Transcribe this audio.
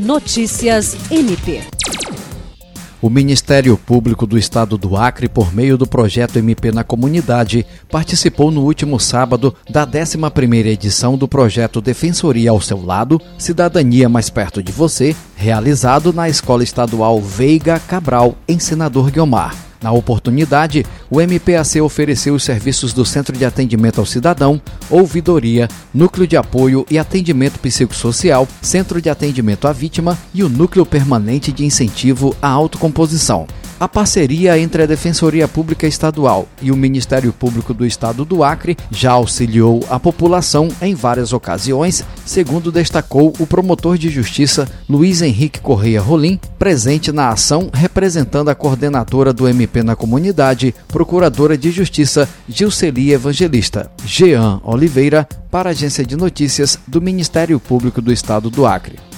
Notícias MP. O Ministério Público do Estado do Acre, por meio do projeto MP na Comunidade, participou no último sábado da 11ª edição do projeto Defensoria ao seu lado, Cidadania mais perto de você, realizado na Escola Estadual Veiga Cabral, em Senador Guiomar. Na oportunidade, o MPAC ofereceu os serviços do Centro de Atendimento ao Cidadão, Ouvidoria, Núcleo de Apoio e Atendimento Psicossocial, Centro de Atendimento à Vítima e o Núcleo Permanente de Incentivo à Autocomposição. A parceria entre a Defensoria Pública Estadual e o Ministério Público do Estado do Acre já auxiliou a população em várias ocasiões, segundo destacou o promotor de justiça Luiz Henrique Correia Rolim, presente na ação representando a coordenadora do MP na comunidade, procuradora de justiça Gilceli Evangelista, Jean Oliveira, para a Agência de Notícias do Ministério Público do Estado do Acre.